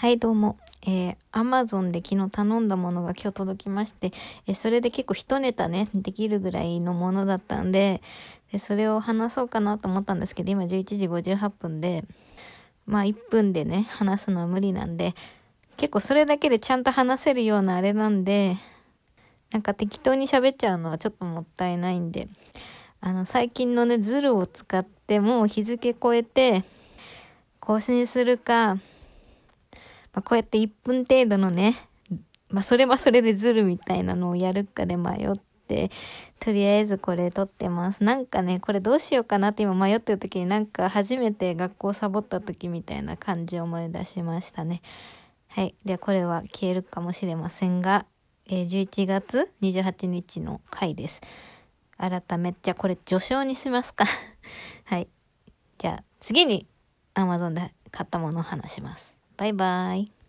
はい、どうも。えー、アマゾンで昨日頼んだものが今日届きまして、えーそれで結構一ネタね、できるぐらいのものだったんで、でそれを話そうかなと思ったんですけど、今11時58分で、まあ1分でね、話すのは無理なんで、結構それだけでちゃんと話せるようなあれなんで、なんか適当に喋っちゃうのはちょっともったいないんで、あの、最近のね、ズルを使ってもう日付超えて、更新するか、まあ、こうやって1分程度のね、まあ、それはそれでズルみたいなのをやるかで迷って、とりあえずこれ撮ってます。なんかね、これどうしようかなって今迷ってる時になんか初めて学校サボった時みたいな感じを思い出しましたね。はい。では、これは消えるかもしれませんが、えー11月28日の回です。改め、じゃあこれ序章にしますか。はい。じゃあ次に Amazon で買ったものを話します。バイバイ。